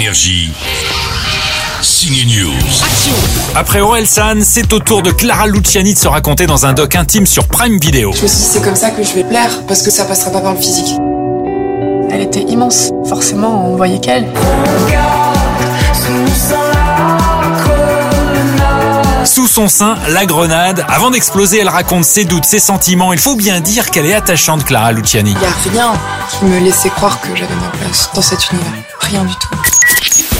Énergie. Signe News. Après Orelsan, c'est au tour de Clara Luciani de se raconter dans un doc intime sur Prime Video. Je me suis dit c'est comme ça que je vais plaire, parce que ça passera pas par le physique. Elle était immense, forcément on voyait qu'elle. Sous son sein, la grenade. Avant d'exploser, elle raconte ses doutes, ses sentiments. Il faut bien dire qu'elle est attachante, Clara Luciani. Y a rien qui me laissait croire que j'avais ma place dans cet univers. Rien du tout.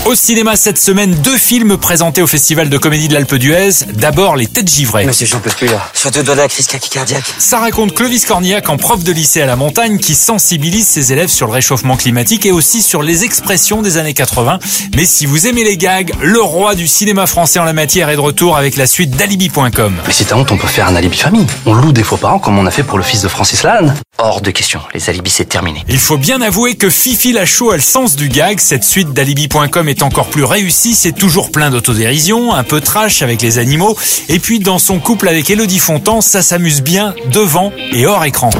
Au cinéma cette semaine, deux films présentés au Festival de comédie de l'Alpe d'Huez. D'abord, Les Têtes Givrées. Monsieur, j'en peux plus là. Je suis à deux doigts de la crise cardiaque. Ça raconte Clovis Cornillac en prof de lycée à la montagne qui sensibilise ses élèves sur le réchauffement climatique et aussi sur les expressions des années 80. Mais si vous aimez les gags, le roi du cinéma français en la matière est de retour avec la suite d'Alibi.com. Mais si t'as honte, on peut faire un alibi famille. On loue des faux parents comme on a fait pour le fils de Francis Lalanne. Hors de question. Les alibis, c'est terminé. Il faut bien avouer que Fifi Lachaud a le sens du gag. Cette suite d'Alibi.com est encore plus réussie. C'est toujours plein d'autodérision, un peu trash avec les animaux. Et puis dans son couple avec Elodie Fontan, ça s'amuse bien devant et hors écran.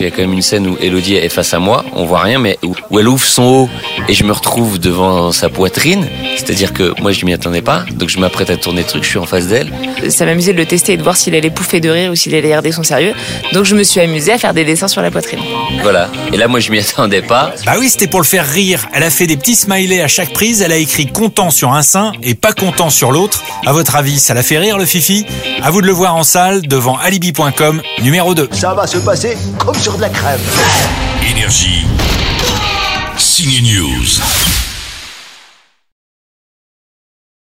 Il y a quand même une scène où Elodie est face à moi, on voit rien, mais où où elle ouvre son haut et je me retrouve devant sa poitrine. C'est-à-dire que moi je m'y attendais pas, donc je m'apprête à tourner le truc, je suis en face d'elle. Ça m'amusait de le tester et de voir s'il allait pouffer de rire ou s'il allait garder son sérieux. Donc je me suis amusée à faire des dessins sur la poitrine. Voilà. Et là moi je m'y attendais pas. Bah oui, c'était pour le faire rire. Elle a fait des petits smileys à chaque prise. Elle a écrit content sur un sein et pas content sur l'autre. À votre avis, ça l'a fait rire le Fifi? À vous de le voir en salle devant alibi.com numéro 2. Ça va se passer comme de la crème. Énergie. Signe News.